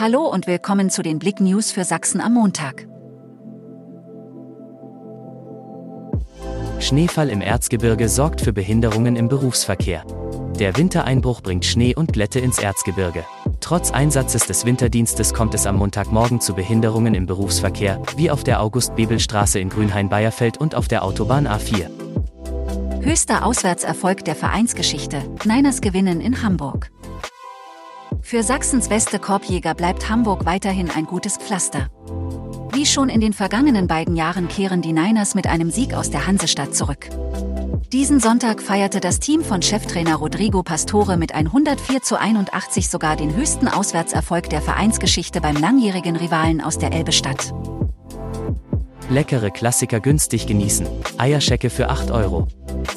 Hallo und willkommen zu den Blick News für Sachsen am Montag. Schneefall im Erzgebirge sorgt für Behinderungen im Berufsverkehr. Der Wintereinbruch bringt Schnee und Glätte ins Erzgebirge. Trotz Einsatzes des Winterdienstes kommt es am Montagmorgen zu Behinderungen im Berufsverkehr, wie auf der August-Bebel-Straße in Grünhain-Bayerfeld und auf der Autobahn A4. Höchster Auswärtserfolg der Vereinsgeschichte, Niners gewinnen in Hamburg. Für Sachsens beste Korbjäger bleibt Hamburg weiterhin ein gutes Pflaster. Wie schon in den vergangenen beiden Jahren kehren die Niners mit einem Sieg aus der Hansestadt zurück. Diesen Sonntag feierte das Team von Cheftrainer Rodrigo Pastore mit 104 zu 81 sogar den höchsten Auswärtserfolg der Vereinsgeschichte beim langjährigen Rivalen aus der Elbestadt. Leckere Klassiker günstig genießen. Eierschecke für 8 Euro.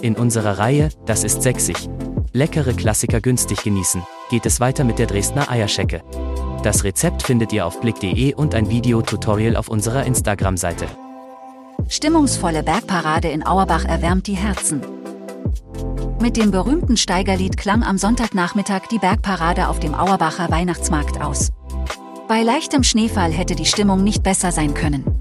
In unserer Reihe, das ist sächsisch. Leckere Klassiker günstig genießen, geht es weiter mit der Dresdner Eierschecke. Das Rezept findet ihr auf blick.de und ein Videotutorial auf unserer Instagram-Seite. Stimmungsvolle Bergparade in Auerbach erwärmt die Herzen. Mit dem berühmten Steigerlied klang am Sonntagnachmittag die Bergparade auf dem Auerbacher Weihnachtsmarkt aus. Bei leichtem Schneefall hätte die Stimmung nicht besser sein können.